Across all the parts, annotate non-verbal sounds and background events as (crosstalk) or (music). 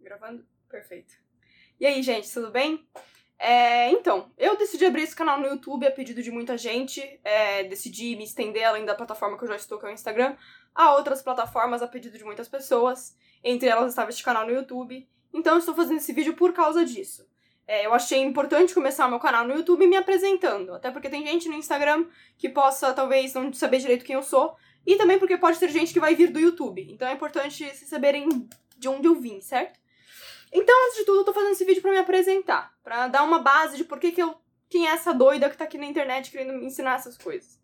Gravando? Perfeito. E aí, gente, tudo bem? É, então, eu decidi abrir esse canal no YouTube a pedido de muita gente. É, decidi me estender além da plataforma que eu já estou, que é o Instagram, a outras plataformas a pedido de muitas pessoas. Entre elas estava este canal no YouTube. Então, eu estou fazendo esse vídeo por causa disso. É, eu achei importante começar meu canal no YouTube me apresentando. Até porque tem gente no Instagram que possa, talvez, não saber direito quem eu sou. E também porque pode ter gente que vai vir do YouTube. Então é importante vocês saberem de onde eu vim, certo? Então, antes de tudo, eu tô fazendo esse vídeo para me apresentar, para dar uma base de por que, que eu. Quem é essa doida que tá aqui na internet querendo me ensinar essas coisas.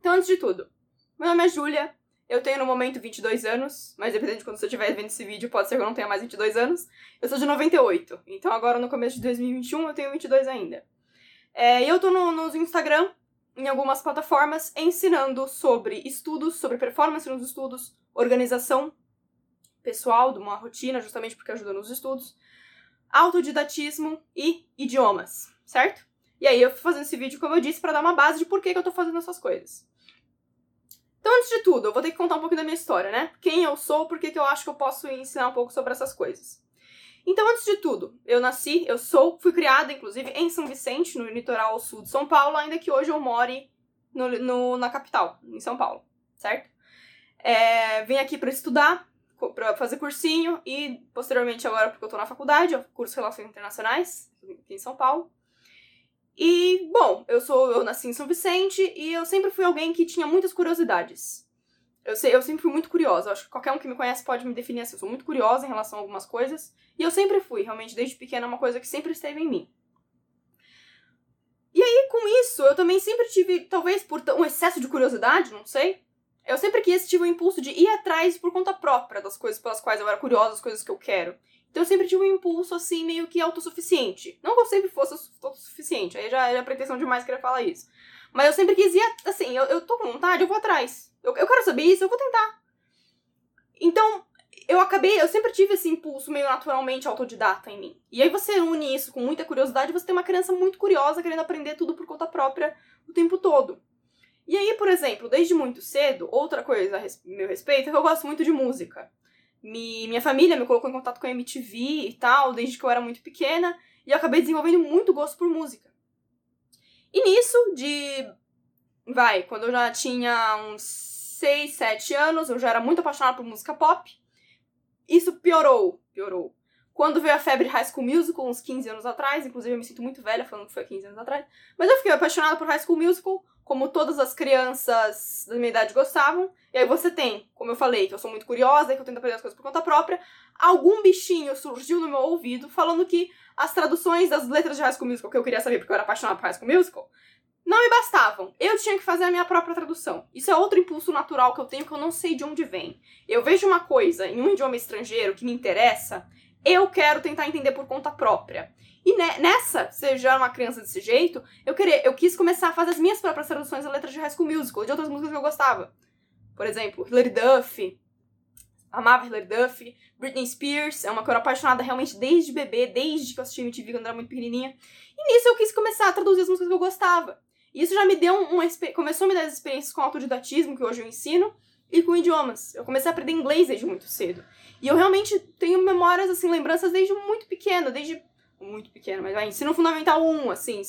Então, antes de tudo, meu nome é Júlia, eu tenho no momento 22 anos, mas dependendo de quando você estiver vendo esse vídeo, pode ser que eu não tenha mais 22 anos. Eu sou de 98, então agora no começo de 2021 eu tenho 22 ainda. É, eu tô no, no Instagram, em algumas plataformas, ensinando sobre estudos, sobre performance nos estudos, organização pessoal, de uma rotina, justamente porque ajuda nos estudos, autodidatismo e idiomas, certo? E aí eu fui fazendo esse vídeo, como eu disse, para dar uma base de por que, que eu tô fazendo essas coisas. Então, antes de tudo, eu vou ter que contar um pouco da minha história, né? Quem eu sou, por que, eu acho que eu posso ensinar um pouco sobre essas coisas. Então, antes de tudo, eu nasci, eu sou, fui criada, inclusive, em São Vicente, no litoral sul de São Paulo, ainda que hoje eu more no, no na capital, em São Paulo, certo? É, vim aqui para estudar, para fazer cursinho e posteriormente agora porque eu tô na faculdade, eu curso Relações Internacionais aqui em São Paulo. E, bom, eu sou eu nasci em São Vicente e eu sempre fui alguém que tinha muitas curiosidades. Eu, sei, eu sempre fui muito curiosa. Acho que qualquer um que me conhece pode me definir assim. Eu sou muito curiosa em relação a algumas coisas. E eu sempre fui, realmente, desde pequena, uma coisa que sempre esteve em mim. E aí, com isso, eu também sempre tive, talvez por um excesso de curiosidade, não sei, eu sempre quis, tive o impulso de ir atrás por conta própria das coisas pelas quais eu era curiosa, as coisas que eu quero. Então eu sempre tive um impulso, assim, meio que autossuficiente. Não que eu sempre fosse autossuficiente, aí já era pretensão demais querer falar isso. Mas eu sempre quis ir, assim, eu, eu tô com vontade, eu vou atrás. Eu, eu quero saber isso, eu vou tentar. Então, eu acabei, eu sempre tive esse impulso meio naturalmente autodidata em mim. E aí você une isso com muita curiosidade, você tem uma criança muito curiosa querendo aprender tudo por conta própria o tempo todo. E aí, por exemplo, desde muito cedo, outra coisa a meu respeito é que eu gosto muito de música. Me, minha família me colocou em contato com a MTV e tal, desde que eu era muito pequena, e eu acabei desenvolvendo muito gosto por música. E nisso, de. Vai, quando eu já tinha uns 6, 7 anos, eu já era muito apaixonada por música pop. Isso piorou, piorou. Quando veio a febre High School Musical, uns 15 anos atrás, inclusive eu me sinto muito velha falando que foi 15 anos atrás, mas eu fiquei apaixonada por High School Musical, como todas as crianças da minha idade gostavam. E aí você tem, como eu falei, que eu sou muito curiosa, que eu tento aprender as coisas por conta própria, algum bichinho surgiu no meu ouvido falando que as traduções das letras de High School Musical, que eu queria saber porque eu era apaixonada por High School Musical, não me bastavam. Eu tinha que fazer a minha própria tradução. Isso é outro impulso natural que eu tenho que eu não sei de onde vem. Eu vejo uma coisa em um idioma estrangeiro que me interessa, eu quero tentar entender por conta própria. E nessa, você já era uma criança desse jeito, eu queria, eu quis começar a fazer as minhas próprias traduções da letras de High School Musical, de outras músicas que eu gostava. Por exemplo, Hilary Duff, amava Hilary Duff, Britney Spears, é uma que eu era apaixonada realmente desde bebê, desde que eu assisti MTV quando eu era muito pequenininha. E nisso eu quis começar a traduzir as músicas que eu gostava. E isso já me deu uma começou a me dar as experiências com autodidatismo, que hoje eu ensino, e com idiomas. Eu comecei a aprender inglês desde muito cedo. E eu realmente tenho memórias, assim, lembranças desde muito pequena, desde muito pequena, mas vai, ensino fundamental 1, assim,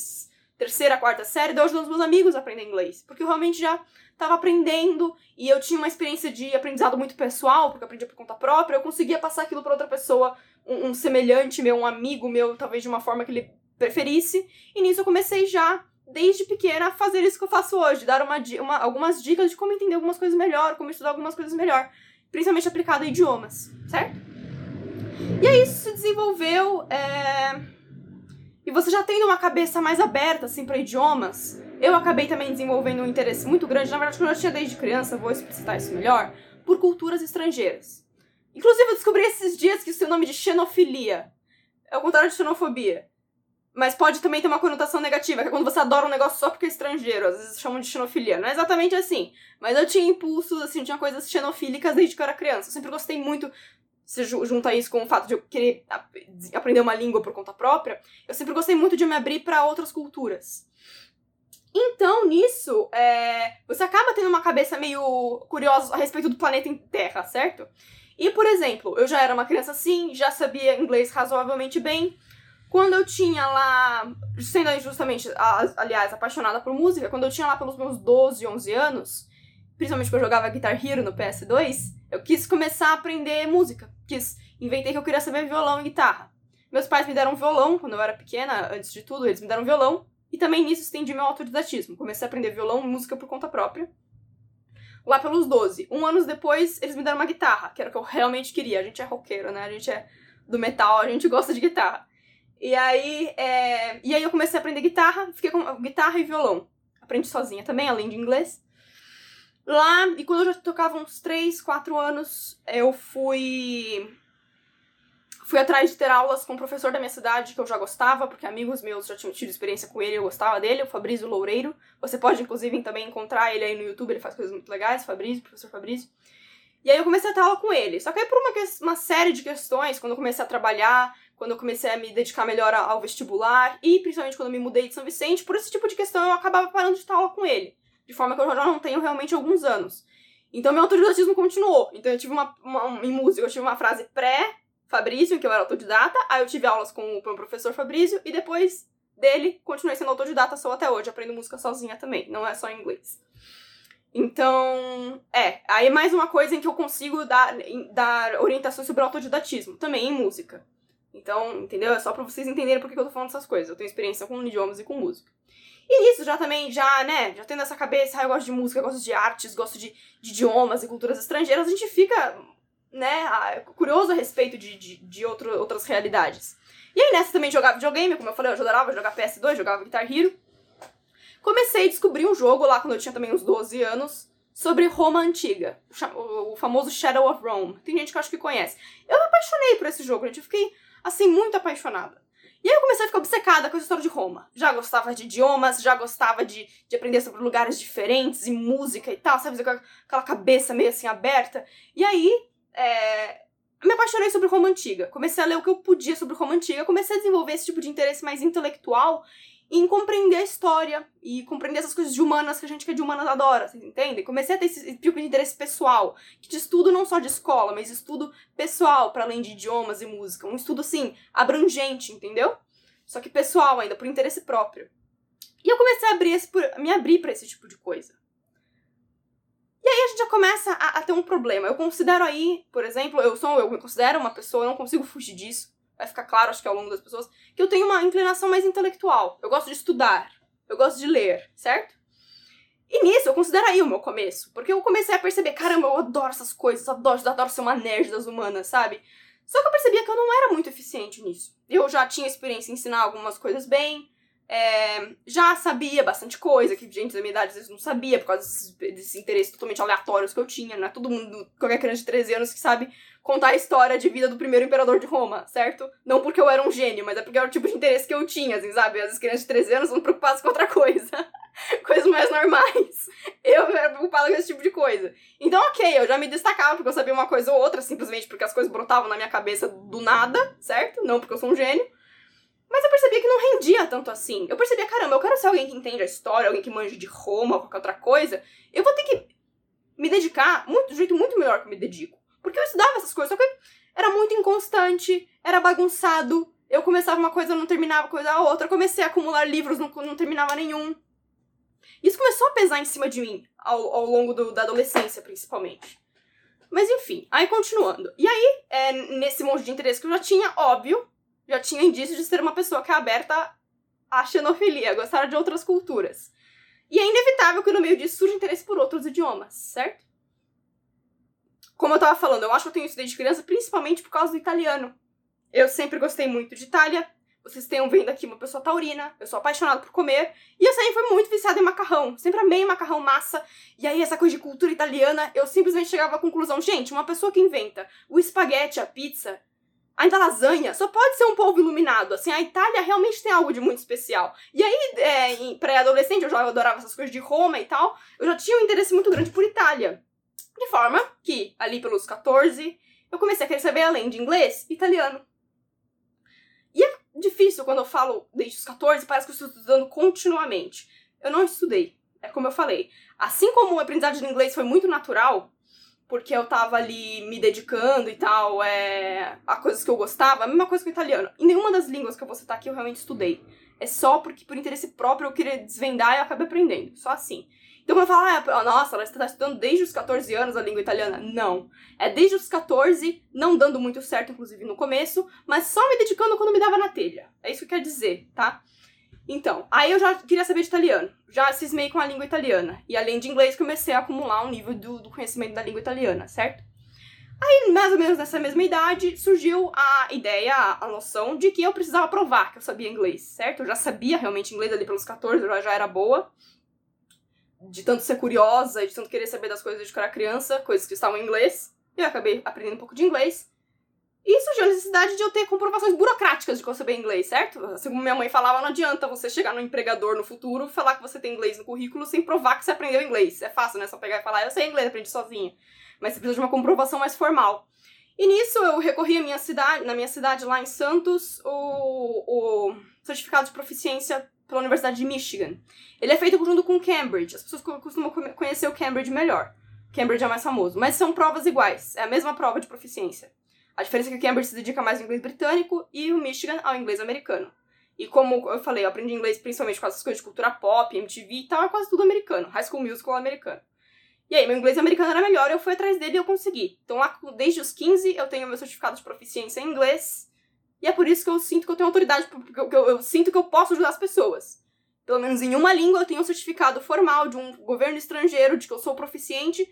terceira, quarta série, deu ajudando os meus amigos aprender inglês. Porque eu realmente já estava aprendendo e eu tinha uma experiência de aprendizado muito pessoal, porque eu aprendia por conta própria, eu conseguia passar aquilo para outra pessoa, um, um, semelhante meu, um amigo meu, talvez de uma forma que ele preferisse. E nisso eu comecei já, desde pequena, a fazer isso que eu faço hoje, dar uma, uma, algumas dicas de como entender algumas coisas melhor, como estudar algumas coisas melhor, principalmente aplicado a idiomas, certo? E aí isso se desenvolveu. É... Você já tendo uma cabeça mais aberta, assim, para idiomas, eu acabei também desenvolvendo um interesse muito grande, na verdade, que eu já tinha desde criança, vou explicitar isso melhor, por culturas estrangeiras. Inclusive, eu descobri esses dias que isso tem o nome de xenofilia. É o contrário de xenofobia. Mas pode também ter uma conotação negativa, que é quando você adora um negócio só porque é estrangeiro. Às vezes chamam de xenofilia. Não é exatamente assim. Mas eu tinha impulsos, assim, tinha coisas xenofílicas desde que eu era criança. Eu sempre gostei muito se junta isso com o fato de eu querer aprender uma língua por conta própria, eu sempre gostei muito de me abrir para outras culturas. Então, nisso, é, você acaba tendo uma cabeça meio curiosa a respeito do planeta Terra, certo? E, por exemplo, eu já era uma criança assim, já sabia inglês razoavelmente bem. Quando eu tinha lá, sendo justamente, aliás, apaixonada por música, quando eu tinha lá pelos meus 12, 11 anos, principalmente quando eu jogava Guitar Hero no PS2, eu quis começar a aprender música. Quis, inventei que eu queria saber violão e guitarra. Meus pais me deram violão quando eu era pequena, antes de tudo, eles me deram violão. E também nisso estendi meu autodidatismo. Comecei a aprender violão e música por conta própria. Lá pelos 12. Um ano depois, eles me deram uma guitarra, que era o que eu realmente queria. A gente é roqueiro, né? A gente é do metal, a gente gosta de guitarra. E aí, é... e aí eu comecei a aprender guitarra, fiquei com guitarra e violão. Aprendi sozinha também, além de inglês. Lá, e quando eu já tocava uns 3, 4 anos, eu fui Fui atrás de ter aulas com um professor da minha cidade que eu já gostava, porque amigos meus já tinham tido experiência com ele, eu gostava dele, o Fabrício Loureiro. Você pode, inclusive, também encontrar ele aí no YouTube, ele faz coisas muito legais, Fabrício, professor Fabrício. E aí eu comecei a ter aula com ele. Só que aí por uma, uma série de questões, quando eu comecei a trabalhar, quando eu comecei a me dedicar melhor ao vestibular, e principalmente quando eu me mudei de São Vicente, por esse tipo de questão eu acabava parando de ter aula com ele. De forma que eu já não tenho realmente alguns anos. Então meu autodidatismo continuou. Então eu tive uma, uma em música, eu tive uma frase pré Fabrício, que eu era autodidata, aí eu tive aulas com o professor Fabrício, e depois dele, continuei sendo autodidata, sou até hoje, aprendo música sozinha também, não é só em inglês. Então, é, aí é mais uma coisa em que eu consigo dar, dar orientações sobre autodidatismo, também em música. Então, entendeu? É só pra vocês entenderem por que eu tô falando essas coisas. Eu tenho experiência com idiomas e com música. E nisso já também, já, né, já tendo essa cabeça, ah, eu gosto de música, gosto de artes, gosto de, de idiomas e culturas estrangeiras, a gente fica né, curioso a respeito de, de, de outro, outras realidades. E aí nessa também jogava videogame, como eu falei, eu adorava jogar PS2, jogava Guitar Hero. Comecei a descobrir um jogo lá quando eu tinha também uns 12 anos, sobre Roma Antiga, o famoso Shadow of Rome. Tem gente que eu acho que conhece. Eu me apaixonei por esse jogo, gente, eu fiquei, assim, muito apaixonada. E aí eu comecei a ficar obcecada com a história de Roma. Já gostava de idiomas, já gostava de, de aprender sobre lugares diferentes e música e tal, sabe? Aquela cabeça meio assim aberta. E aí é, me apaixonei sobre Roma Antiga. Comecei a ler o que eu podia sobre Roma Antiga, comecei a desenvolver esse tipo de interesse mais intelectual em compreender a história e compreender essas coisas de humanas que a gente que é de humanas adora, vocês entendem? Comecei a ter esse tipo de interesse pessoal, que de estudo não só de escola, mas estudo pessoal para além de idiomas e música, um estudo assim abrangente, entendeu? Só que pessoal ainda, por interesse próprio. E eu comecei a abrir esse, me abrir para esse tipo de coisa. E aí a gente já começa a, a, ter um problema. Eu considero aí, por exemplo, eu sou, eu me considero uma pessoa, eu não consigo fugir disso. Vai ficar claro, acho que ao longo das pessoas, que eu tenho uma inclinação mais intelectual. Eu gosto de estudar, eu gosto de ler, certo? E nisso eu considero aí o meu começo. Porque eu comecei a perceber, caramba, eu adoro essas coisas, adoro, adoro ser uma nerd das humanas, sabe? Só que eu percebia que eu não era muito eficiente nisso. Eu já tinha experiência em ensinar algumas coisas bem, é, já sabia bastante coisa, que gente da minha idade às vezes não sabia, por causa desses, desses interesses totalmente aleatórios que eu tinha. Não é todo mundo, qualquer criança de 13 anos que sabe contar a história de vida do primeiro imperador de Roma, certo? Não porque eu era um gênio, mas é porque era o tipo de interesse que eu tinha, assim, sabe? As crianças de 13 anos são preocupadas com outra coisa. (laughs) Coisas mais normais. Eu era preocupada com esse tipo de coisa. Então, ok, eu já me destacava porque eu sabia uma coisa ou outra, simplesmente porque as coisas brotavam na minha cabeça do nada, certo? Não porque eu sou um gênio. Rendia tanto assim. Eu percebia, caramba, eu quero ser alguém que entende a história, alguém que manja de Roma qualquer outra coisa. Eu vou ter que me dedicar muito, de um jeito muito melhor que eu me dedico. Porque eu estudava essas coisas, só que era muito inconstante, era bagunçado. Eu começava uma coisa, não terminava coisa a outra. comecei a acumular livros, não, não terminava nenhum. Isso começou a pesar em cima de mim, ao, ao longo do, da adolescência, principalmente. Mas enfim, aí continuando. E aí, é, nesse monte de interesse que eu já tinha, óbvio, já tinha indício de ser uma pessoa que é aberta à xenofilia, gostar de outras culturas. E é inevitável que no meio disso surja interesse por outros idiomas, certo? Como eu tava falando, eu acho que eu tenho isso desde criança, principalmente por causa do italiano. Eu sempre gostei muito de Itália. Vocês tenham vendo aqui uma pessoa taurina, eu sou apaixonada por comer. E eu sempre fui muito viciada em macarrão. Sempre amei macarrão massa. E aí, essa coisa de cultura italiana, eu simplesmente chegava à conclusão: gente, uma pessoa que inventa o espaguete, a pizza, Ainda lasanha só pode ser um povo iluminado. Assim, a Itália realmente tem algo de muito especial. E aí, é, pré-adolescente, eu já adorava essas coisas de Roma e tal. Eu já tinha um interesse muito grande por Itália. De forma que, ali pelos 14, eu comecei a querer saber, além de inglês, italiano. E é difícil quando eu falo desde os 14, parece que eu estou estudando continuamente. Eu não estudei. É como eu falei. Assim como o aprendizado de inglês foi muito natural, porque eu tava ali me dedicando e tal, é, a coisas que eu gostava, a mesma coisa com o italiano. E nenhuma das línguas que eu vou citar aqui eu realmente estudei. É só porque, por interesse próprio, eu queria desvendar e eu acabei aprendendo. Só assim. Então, quando eu falo, ah, nossa, ela está estudando desde os 14 anos a língua italiana. Não. É desde os 14, não dando muito certo, inclusive no começo, mas só me dedicando quando me dava na telha. É isso que quer dizer, tá? Então, aí eu já queria saber de italiano. Já cismei com a língua italiana. E além de inglês, comecei a acumular um nível do, do conhecimento da língua italiana, certo? Aí, mais ou menos nessa mesma idade, surgiu a ideia, a noção de que eu precisava provar que eu sabia inglês, certo? Eu já sabia realmente inglês ali pelos 14, eu já, era boa de tanto ser curiosa e de tanto querer saber das coisas que eu era criança, coisas que estavam em inglês, eu acabei aprendendo um pouco de inglês. E surgiu a necessidade de eu ter comprovações burocráticas de que eu sabia inglês, certo? Assim como minha mãe falava, não adianta você chegar no empregador no futuro falar que você tem inglês no currículo sem provar que você aprendeu inglês. É fácil, né? Só pegar e falar, eu sei inglês, aprendi sozinha. Mas você precisa de uma comprovação mais formal. E nisso eu recorri à minha cidade, na minha cidade lá em Santos, o, o certificado de proficiência pela Universidade de Michigan. Ele é feito junto com Cambridge. As pessoas costumam conhecer o Cambridge melhor. Cambridge é mais famoso. Mas são provas iguais. É a mesma prova de proficiência. A diferença é que Cambridge se dedica mais ao inglês britânico e o Michigan ao inglês americano. E como eu falei, eu aprendi inglês principalmente com essas coisas de cultura pop, MTV e tal, é quase tudo americano. High School Musical americano. E aí, meu inglês americano era melhor, eu fui atrás dele e eu consegui. Então lá, desde os 15, eu tenho meu certificado de proficiência em inglês e é por isso que eu sinto que eu tenho autoridade, porque eu, eu, eu sinto que eu posso ajudar as pessoas. Pelo menos em uma língua eu tenho um certificado formal de um governo estrangeiro de que eu sou proficiente.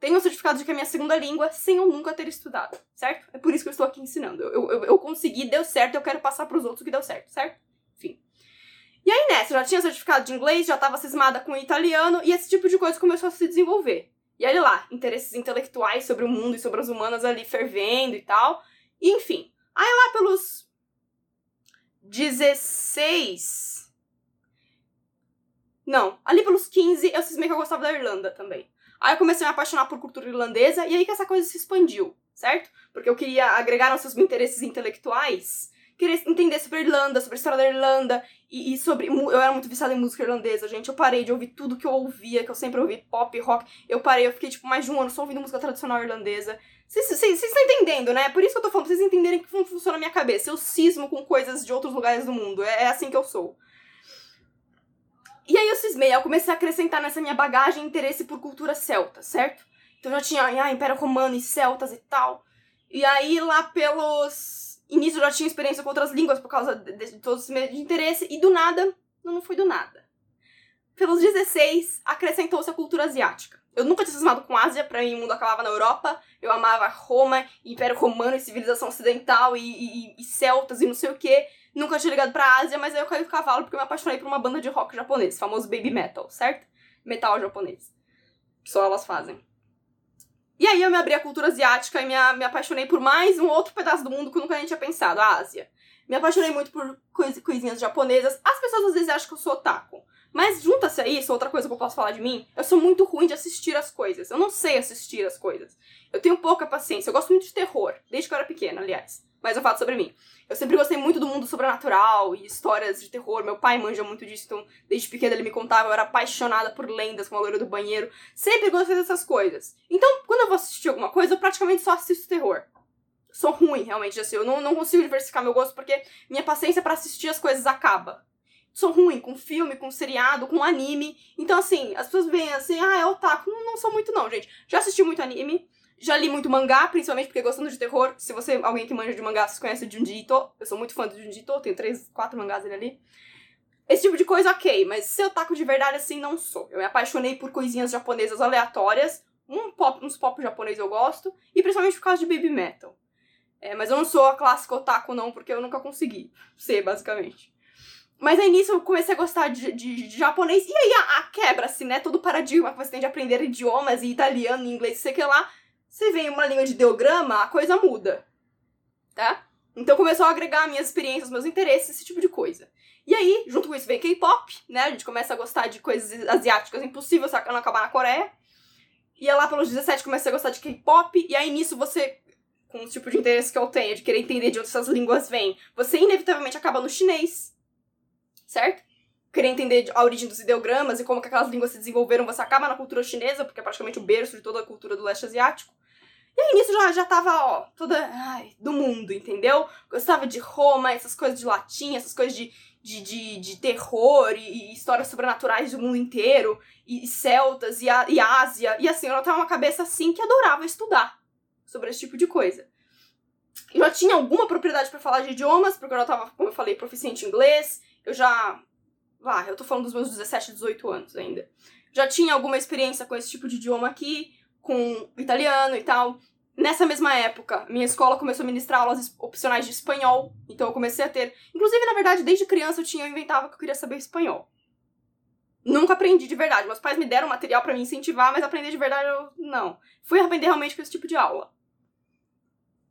Tenho um certificado de que é minha segunda língua, sem eu nunca ter estudado, certo? É por isso que eu estou aqui ensinando. Eu, eu, eu consegui, deu certo, eu quero passar para os outros o que deu certo, certo? Enfim. E aí nessa, eu já tinha certificado de inglês, já estava cismada com italiano, e esse tipo de coisa começou a se desenvolver. E aí lá, interesses intelectuais sobre o mundo e sobre as humanas ali fervendo e tal. E, enfim, Aí lá pelos 16. Não, ali pelos 15 eu cismei que eu gostava da Irlanda também. Aí eu comecei a me apaixonar por cultura irlandesa e aí que essa coisa se expandiu, certo? Porque eu queria agregar aos seus interesses intelectuais, queria entender sobre a Irlanda, sobre a história da Irlanda e, e, sobre. Eu era muito viciada em música irlandesa, gente. Eu parei de ouvir tudo que eu ouvia, que eu sempre ouvi pop, rock. Eu parei, eu fiquei tipo mais de um ano só ouvindo música tradicional irlandesa. Vocês estão entendendo, né? Por isso que eu tô falando, pra vocês entenderem como funciona a minha cabeça. Eu cismo com coisas de outros lugares do mundo. É, é assim que eu sou. E aí eu cismei, eu comecei a acrescentar nessa minha bagagem interesse por cultura celta, certo? Então já tinha ah, Império Romano e celtas e tal. E aí lá pelos. Início já tinha experiência com outras línguas por causa de, de, de todos esse medo de interesse. E do nada, não, não foi do nada. Pelos 16, acrescentou-se a cultura asiática. Eu nunca tinha cismado com Ásia, pra mim o mundo acabava na Europa. Eu amava Roma, Império Romano e civilização ocidental e, e, e celtas e não sei o que. Nunca tinha ligado pra Ásia, mas aí eu caí do cavalo porque eu me apaixonei por uma banda de rock japonês, famoso baby metal, certo? Metal japonês. Só elas fazem. E aí eu me abri à cultura asiática e me, me apaixonei por mais um outro pedaço do mundo que eu nunca nem tinha pensado, a Ásia. Me apaixonei muito por coisinhas japonesas. As pessoas às vezes acham que eu sou otaku. Mas junta-se a isso, outra coisa que eu posso falar de mim, eu sou muito ruim de assistir as coisas. Eu não sei assistir as coisas. Eu tenho pouca paciência. Eu gosto muito de terror, desde que eu era pequena, aliás. Mas eu falo sobre mim. Eu sempre gostei muito do mundo sobrenatural e histórias de terror. Meu pai manja muito disso, então desde pequena ele me contava. Eu era apaixonada por lendas, como a loira do banheiro. Sempre gostei dessas coisas. Então, quando eu vou assistir alguma coisa, eu praticamente só assisto terror. Sou ruim, realmente, assim. Eu não, não consigo diversificar meu gosto porque minha paciência para assistir as coisas acaba sou ruim com filme, com seriado, com anime. Então, assim, as pessoas veem assim, ah, é otaku. Não, não sou muito, não, gente. Já assisti muito anime, já li muito mangá, principalmente porque gostando de terror. Se você, alguém que manja de mangá, você conhece o Junji Ito. Eu sou muito fã do Junji Ito, tenho três, quatro mangás dele ali. Esse tipo de coisa, ok, mas ser otaku de verdade, assim, não sou. Eu me apaixonei por coisinhas japonesas aleatórias. Um pop, uns pop japonês eu gosto, e principalmente por causa de baby metal. É, mas eu não sou a clássica otaku, não, porque eu nunca consegui ser, basicamente. Mas aí nisso eu comecei a gostar de, de, de japonês. E aí a, a quebra-se, né? Todo paradigma que você tem de aprender idiomas e italiano, inglês, sei que lá. Você vem uma língua de ideograma, a coisa muda. Tá? Então começou a agregar minhas experiências, meus interesses, esse tipo de coisa. E aí, junto com isso, vem K-pop, né? A gente começa a gostar de coisas asiáticas, impossível não acabar na Coreia. E lá pelos 17 comecei a gostar de K-pop, e aí nisso você, com o tipo de interesse que eu tenho, de querer entender de onde essas línguas vêm, você inevitavelmente acaba no chinês certo? querer entender a origem dos ideogramas e como que aquelas línguas se desenvolveram, você acaba na cultura chinesa, porque é praticamente o berço de toda a cultura do leste asiático. E aí nisso já, já tava, ó, toda. Ai, do mundo, entendeu? Gostava de Roma, essas coisas de latim, essas coisas de, de, de, de terror e, e, histórias sobrenaturais do mundo inteiro, e, e celtas, e, a, e Ásia. E assim, eu tava uma cabeça assim que adorava estudar sobre esse tipo de coisa. Eu já tinha alguma propriedade para falar de idiomas, porque eu já tava, como eu falei, proficiente em inglês. Eu já. Lá, eu tô falando dos meus 17, 18 anos ainda. Já tinha alguma experiência com esse tipo de idioma aqui, com italiano e tal. Nessa mesma época, minha escola começou a ministrar aulas opcionais de espanhol, então eu comecei a ter. Inclusive, na verdade, desde criança eu tinha eu inventava que eu queria saber espanhol. Nunca aprendi de verdade. Meus pais me deram material para me incentivar, mas aprender de verdade eu não. Fui aprender realmente com esse tipo de aula.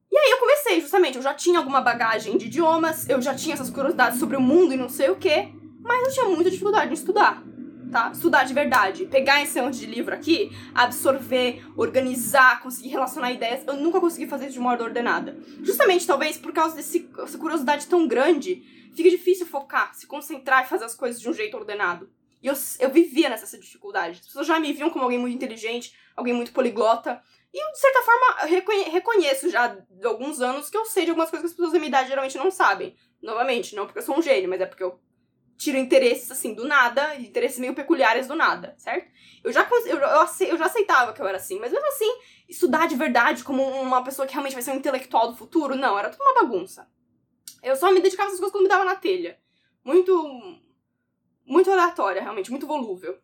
E aí eu comecei, justamente, eu já tinha alguma bagagem de idiomas, eu já tinha essas curiosidades sobre o mundo e não sei o quê, mas eu tinha muita dificuldade em estudar tá? Estudar de verdade. Pegar esse monte de livro aqui, absorver, organizar, conseguir relacionar ideias. Eu nunca consegui fazer isso de uma ordem ordenada. Justamente, talvez, por causa dessa curiosidade tão grande, fica difícil focar, se concentrar e fazer as coisas de um jeito ordenado. E eu, eu vivia nessa dificuldade. As pessoas já me viam como alguém muito inteligente, alguém muito poliglota. E de certa forma, reconheço já de alguns anos que eu sei de algumas coisas que as pessoas da minha idade geralmente não sabem. Novamente, não porque eu sou um gênio, mas é porque eu tiro interesses assim do nada, interesses meio peculiares do nada, certo? Eu já, eu, eu, já aceitava que eu era assim, mas mesmo assim, estudar de verdade como uma pessoa que realmente vai ser um intelectual do futuro, não, era tudo uma bagunça. Eu só me dedicava essas coisas quando me dava na telha. Muito. Muito aleatória, realmente, muito volúvel.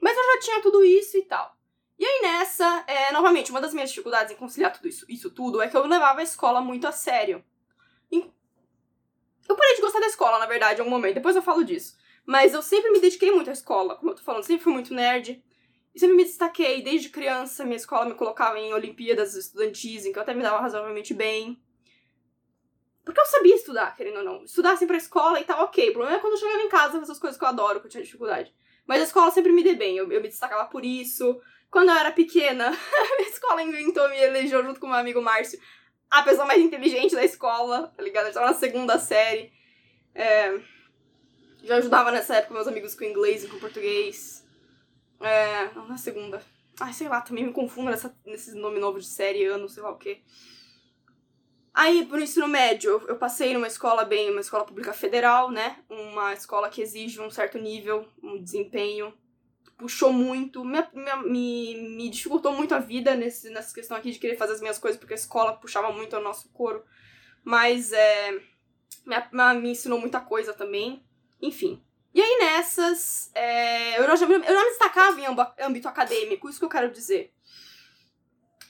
Mas eu já tinha tudo isso e tal. E aí nessa, é, novamente, uma das minhas dificuldades em conciliar tudo isso, isso tudo é que eu levava a escola muito a sério. Eu parei de gostar da escola, na verdade, em algum momento, depois eu falo disso. Mas eu sempre me dediquei muito à escola, como eu tô falando, sempre fui muito nerd. E sempre me destaquei, desde criança, minha escola me colocava em Olimpíadas estudantis, em que eu até me dava razoavelmente bem. Porque eu sabia estudar, querendo ou não. Estudar assim pra escola e tal, ok. O problema é quando eu chegava em casa fazer as coisas que eu adoro, que eu tinha dificuldade. Mas a escola sempre me deu bem, eu, eu me destacava por isso. Quando eu era pequena, (laughs) a minha escola inventou, me elegeu junto com meu amigo Márcio a pessoa mais inteligente da escola, tá ligado? Eu estava na segunda série. É, já ajudava nessa época meus amigos com inglês e com português. É, na segunda. Ai, sei lá, também me confundo nessa, nesse nome novo de série, ano, sei lá o quê. Aí, pro ensino médio, eu passei numa escola bem, uma escola pública federal, né? Uma escola que exige um certo nível, um desempenho puxou muito, me, me, me dificultou muito a vida nesse, nessa questão aqui de querer fazer as minhas coisas, porque a escola puxava muito o nosso couro. Mas é, me, me ensinou muita coisa também. Enfim. E aí nessas, é, eu, já, eu já me destacava em âmbito acadêmico, isso que eu quero dizer.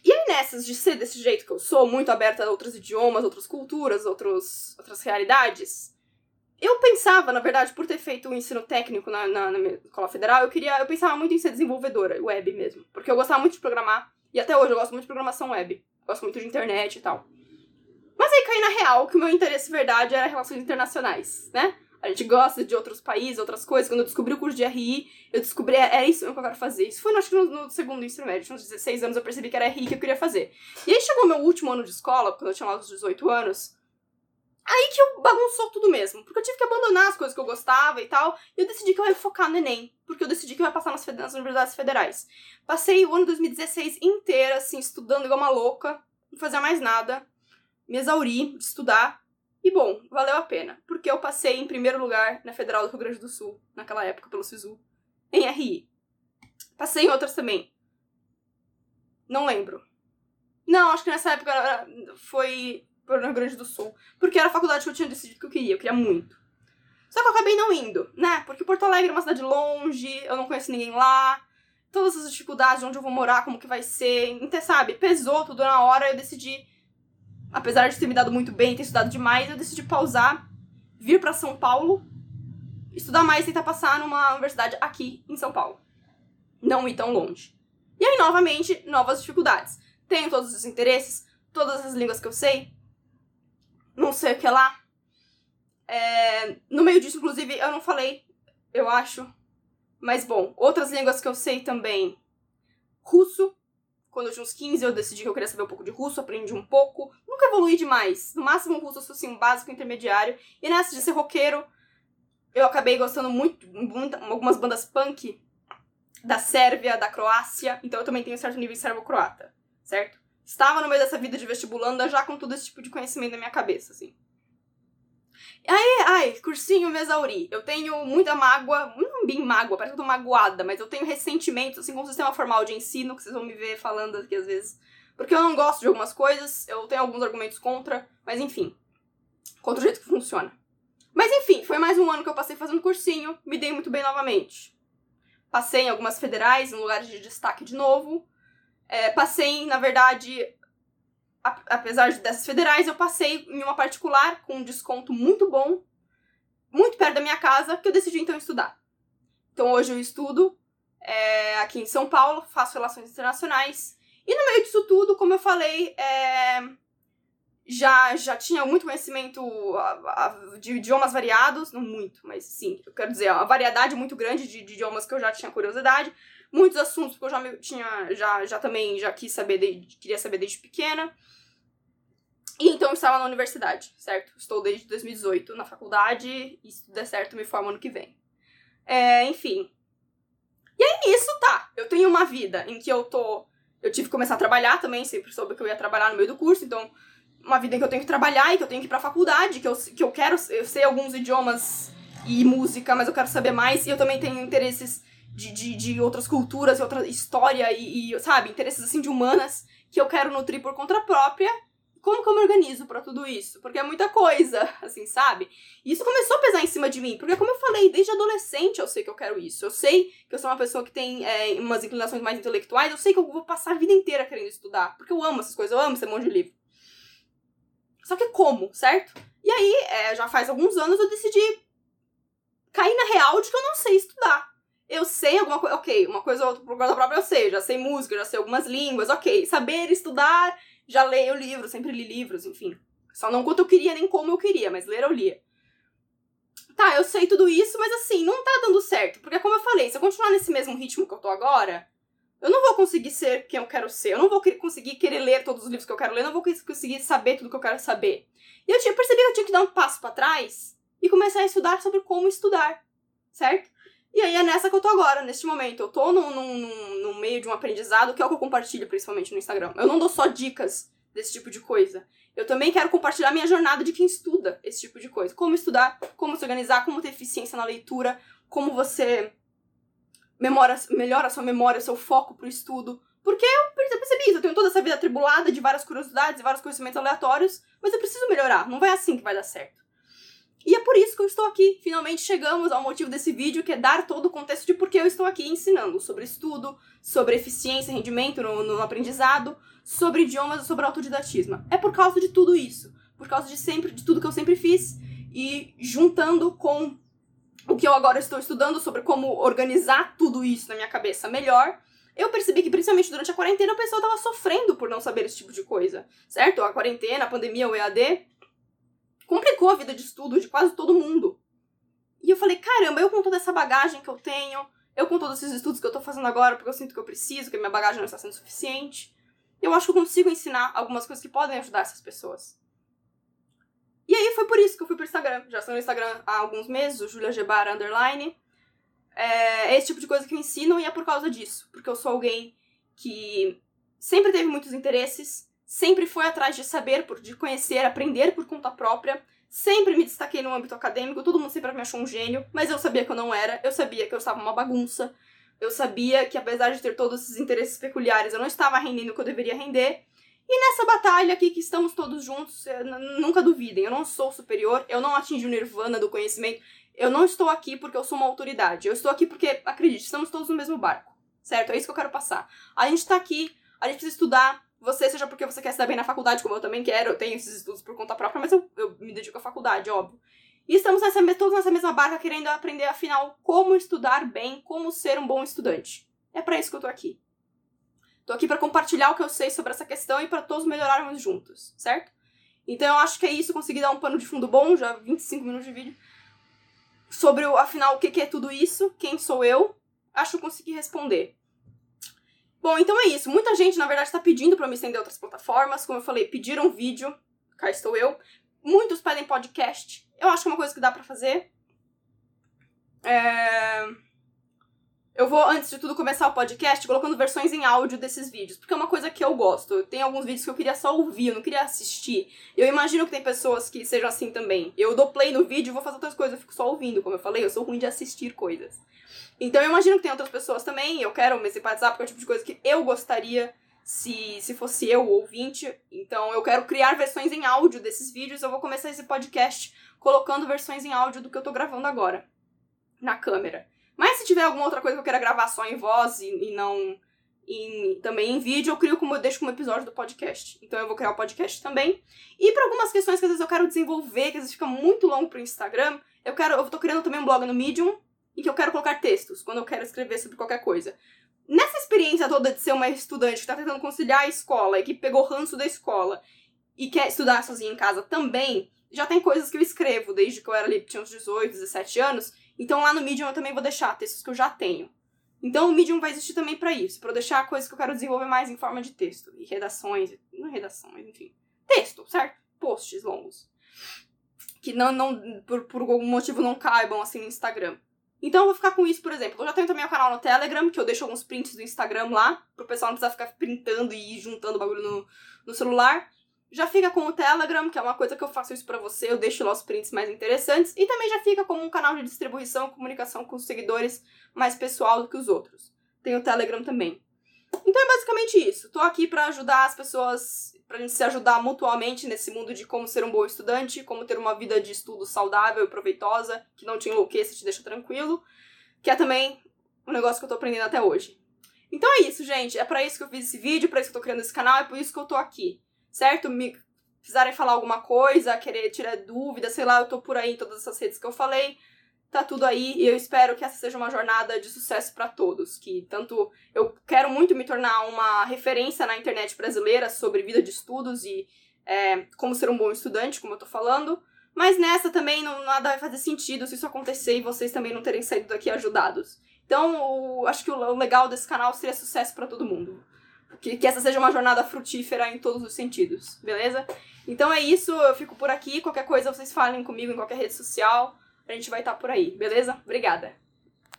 E aí nessas, de ser desse jeito que eu sou, muito aberta a outros idiomas, outras culturas, outros, outras realidades, eu pensava, na verdade, por ter feito o um ensino técnico na, na, na escola federal, eu queria. Eu pensava muito em ser desenvolvedora, web mesmo. Porque eu gostava muito de programar. E até hoje eu gosto muito de programação web. Gosto muito de internet e tal. Mas aí caí na real que o meu interesse verdade era relações internacionais, né? A gente gosta de outros países, outras coisas. Quando eu descobri o curso de RI, eu descobri, é, é isso que eu quero fazer. Isso foi, acho que no, no segundo ensino médio, tinha uns 16 anos, eu percebi que era RI que eu queria fazer. E aí chegou meu último ano de escola, quando eu tinha lá uns 18 anos, Aí que eu bagunçou tudo mesmo, porque eu tive que abandonar as coisas que eu gostava e tal, e eu decidi que eu ia focar no Enem, porque eu decidi que eu ia passar nas, nas universidades federais. Passei o ano 2016 inteiro, assim, estudando igual uma louca, não fazia mais nada, me exauri de estudar, e bom, valeu a pena, porque eu passei em primeiro lugar na Federal do Rio Grande do Sul, naquela época, pelo SISU, em RI. Passei em outras também. Não lembro. Não, acho que nessa época foi pro Rio Grande do Sul, porque era a faculdade que eu tinha decidido que eu queria, eu queria muito. Só que eu acabei não indo, né? Porque Porto Alegre é uma cidade longe, eu não conheço ninguém lá, todas as dificuldades de onde eu vou morar, como que vai ser, então, sabe? Pesou tudo na hora, eu decidi, apesar de ter me dado muito bem, ter estudado demais, eu decidi pausar, vir para São Paulo, estudar mais e tentar passar numa universidade aqui em São Paulo. Não ir tão longe. E aí, novamente, novas dificuldades. Tenho todos os interesses, todas as línguas que eu sei, não sei o que lá. É, no meio disso, inclusive, eu não falei, eu acho. Mas bom, outras línguas que eu sei também. Russo. Quando eu tinha uns 15, eu decidi que eu queria saber um pouco de russo, aprendi um pouco. Nunca evolui demais. No máximo, russo eu sou assim, um básico intermediário. E nessa de ser roqueiro, eu acabei gostando muito, muito algumas bandas punk da Sérvia, da Croácia, então eu também tenho um certo nível de serbo-croata, certo? Estava no meio dessa vida de vestibulanda já com todo esse tipo de conhecimento na minha cabeça, assim. Aí, ai, cursinho me exauri. Eu tenho muita mágoa, não bem mágoa, parece que eu tô magoada, mas eu tenho ressentimentos, assim, com o sistema formal de ensino, que vocês vão me ver falando aqui às vezes. Porque eu não gosto de algumas coisas, eu tenho alguns argumentos contra, mas enfim. Contra o jeito que funciona. Mas enfim, foi mais um ano que eu passei fazendo cursinho, me dei muito bem novamente. Passei em algumas federais, em lugares de destaque de novo. É, passei, na verdade, apesar dessas federais, eu passei em uma particular com um desconto muito bom, muito perto da minha casa, que eu decidi então estudar. Então hoje eu estudo é, aqui em São Paulo, faço relações internacionais. E no meio disso tudo, como eu falei, é, já, já tinha muito conhecimento de idiomas variados, não muito, mas sim, eu quero dizer, uma variedade muito grande de, de idiomas que eu já tinha curiosidade, muitos assuntos que eu já me, tinha, já, já também já quis saber, de, queria saber desde pequena. E então eu estava na universidade, certo? Estou desde 2018 na faculdade e se der certo me formo ano que vem. É, enfim. E aí nisso, tá. Eu tenho uma vida em que eu tô. Eu tive que começar a trabalhar também, sempre soube que eu ia trabalhar no meio do curso, então uma vida em que eu tenho que trabalhar e que eu tenho que ir pra faculdade, que eu, que eu quero. Eu sei alguns idiomas e música, mas eu quero saber mais. E eu também tenho interesses de, de, de outras culturas e outra história e, e, sabe, interesses assim de humanas que eu quero nutrir por conta própria. Como que eu me organizo para tudo isso? Porque é muita coisa, (laughs) assim, sabe? E isso começou a pesar em cima de mim, porque como eu falei, desde adolescente eu sei que eu quero isso. Eu sei que eu sou uma pessoa que tem é, umas inclinações mais intelectuais, eu sei que eu vou passar a vida inteira querendo estudar, porque eu amo essas coisas, eu amo esse monte de livro. Só que como, certo? E aí, é, já faz alguns anos eu decidi cair na real de que eu não sei estudar. Eu sei alguma coisa, ok, uma coisa ou outra por conta própria eu sei, já sei música, já sei algumas línguas, ok. Saber estudar, já leio livros, sempre li livros, enfim. Só não quanto eu queria, nem como eu queria, mas ler eu lia. Tá, eu sei tudo isso, mas assim, não tá dando certo. Porque como eu falei, se eu continuar nesse mesmo ritmo que eu tô agora, eu não vou conseguir ser quem eu quero ser. Eu não vou conseguir querer ler todos os livros que eu quero ler. Eu não vou conseguir saber tudo que eu quero saber. E eu tinha percebido que eu tinha que dar um passo para trás e começar a estudar sobre como estudar, certo? E aí é nessa que eu tô agora, neste momento. Eu tô no meio de um aprendizado, que é o que eu compartilho principalmente no Instagram. Eu não dou só dicas desse tipo de coisa. Eu também quero compartilhar minha jornada de quem estuda esse tipo de coisa. Como estudar, como se organizar, como ter eficiência na leitura, como você memória, melhora a sua memória, seu foco pro estudo. Porque eu percebi isso, eu tenho toda essa vida atribulada de várias curiosidades e vários conhecimentos aleatórios, mas eu preciso melhorar, não vai assim que vai dar certo. E é por isso que eu estou aqui. Finalmente chegamos ao motivo desse vídeo, que é dar todo o contexto de por que eu estou aqui ensinando sobre estudo, sobre eficiência e rendimento no, no aprendizado, sobre idiomas e sobre autodidatismo. É por causa de tudo isso, por causa de sempre, de tudo que eu sempre fiz e juntando com o que eu agora estou estudando sobre como organizar tudo isso na minha cabeça melhor, eu percebi que principalmente durante a quarentena a pessoa estava sofrendo por não saber esse tipo de coisa, certo? A quarentena, a pandemia, o EAD complicou a vida de estudo de quase todo mundo. E eu falei, caramba, eu com toda essa bagagem que eu tenho, eu com todos esses estudos que eu tô fazendo agora, porque eu sinto que eu preciso, que minha bagagem não está sendo suficiente, eu acho que eu consigo ensinar algumas coisas que podem ajudar essas pessoas. E aí foi por isso que eu fui pro Instagram. Já estou no Instagram há alguns meses, o Julia Gebara Underline. É, é esse tipo de coisa que eu ensino e é por causa disso. Porque eu sou alguém que sempre teve muitos interesses, sempre foi atrás de saber, de conhecer, aprender por conta própria. Sempre me destaquei no âmbito acadêmico, todo mundo sempre me achou um gênio, mas eu sabia que eu não era, eu sabia que eu estava uma bagunça, eu sabia que apesar de ter todos esses interesses peculiares, eu não estava rendendo o que eu deveria render, e nessa batalha aqui que estamos todos juntos, é, nunca duvidem, eu não sou superior, eu não atingi o nirvana do conhecimento, eu não estou aqui porque eu sou uma autoridade, eu estou aqui porque, acredite, estamos todos no mesmo barco, certo? É isso que eu quero passar. A gente está aqui, a gente precisa estudar, você, seja porque você quer se dar bem na faculdade, como eu também quero, eu tenho esses estudos por conta própria, mas eu, eu me dedico à faculdade, óbvio. E estamos nessa, todos nessa mesma barca querendo aprender, afinal, como estudar bem, como ser um bom estudante. É para isso que eu tô aqui. Tô aqui para compartilhar o que eu sei sobre essa questão e para todos melhorarmos juntos, certo? Então eu acho que é isso, consegui dar um pano de fundo bom, já 25 minutos de vídeo. Sobre, o, afinal, o que é tudo isso, quem sou eu, acho que eu consegui responder. Bom, então é isso. Muita gente, na verdade, está pedindo para me estender outras plataformas. Como eu falei, pediram vídeo, cá estou eu. Muitos pedem podcast. Eu acho que é uma coisa que dá para fazer. É... Eu vou, antes de tudo, começar o podcast colocando versões em áudio desses vídeos, porque é uma coisa que eu gosto. Tem alguns vídeos que eu queria só ouvir, eu não queria assistir. Eu imagino que tem pessoas que sejam assim também. Eu dou play no vídeo e vou fazer outras coisas, eu fico só ouvindo, como eu falei, eu sou ruim de assistir coisas. Então eu imagino que tem outras pessoas também, eu quero me simpatizar porque é o tipo de coisa que eu gostaria se, se fosse eu o ouvinte. Então eu quero criar versões em áudio desses vídeos, eu vou começar esse podcast colocando versões em áudio do que eu tô gravando agora, na câmera. Mas se tiver alguma outra coisa que eu queira gravar só em voz e, e não em, também em vídeo, eu crio como eu deixo como episódio do podcast. Então eu vou criar o podcast também. E para algumas questões que às vezes eu quero desenvolver, que às vezes fica muito longo pro Instagram, eu quero. Eu tô criando também um blog no Medium em que eu quero colocar textos quando eu quero escrever sobre qualquer coisa. Nessa experiência toda de ser uma estudante que tá tentando conciliar a escola e que pegou ranço da escola e quer estudar sozinha em casa também, já tem coisas que eu escrevo desde que eu era ali, tinha uns 18, 17 anos, então lá no Medium eu também vou deixar textos que eu já tenho. Então o Medium vai existir também para isso, para eu deixar coisas que eu quero desenvolver mais em forma de texto, e redações, não redação, mas enfim, texto, certo? Posts longos. Que não, não por, por algum motivo não caibam assim no Instagram. Então eu vou ficar com isso, por exemplo. Eu já tenho também o canal no Telegram, que eu deixo alguns prints do Instagram lá, pro pessoal não precisar ficar printando e juntando bagulho no, no celular. Já fica com o Telegram, que é uma coisa que eu faço isso para você, eu deixo lá os prints mais interessantes. E também já fica como um canal de distribuição comunicação com os seguidores mais pessoal do que os outros. Tem o Telegram também. Então é basicamente isso. Tô aqui para ajudar as pessoas, pra gente se ajudar mutuamente nesse mundo de como ser um bom estudante, como ter uma vida de estudo saudável e proveitosa, que não te enlouqueça te deixa tranquilo. Que é também um negócio que eu tô aprendendo até hoje. Então é isso, gente. É para isso que eu fiz esse vídeo, para isso que eu tô criando esse canal, é por isso que eu tô aqui certo? Me precisarem falar alguma coisa, querer tirar dúvida, sei lá, eu tô por aí em todas essas redes que eu falei. Tá tudo aí e eu espero que essa seja uma jornada de sucesso para todos, que tanto eu quero muito me tornar uma referência na internet brasileira sobre vida de estudos e é, como ser um bom estudante, como eu tô falando, mas nessa também não, nada vai fazer sentido se isso acontecer e vocês também não terem saído daqui ajudados. Então, o, acho que o, o legal desse canal seria sucesso para todo mundo que, que essa seja uma jornada frutífera em todos os sentidos, beleza? Então é isso, eu fico por aqui. Qualquer coisa vocês falem comigo em qualquer rede social. A gente vai estar tá por aí, beleza? Obrigada!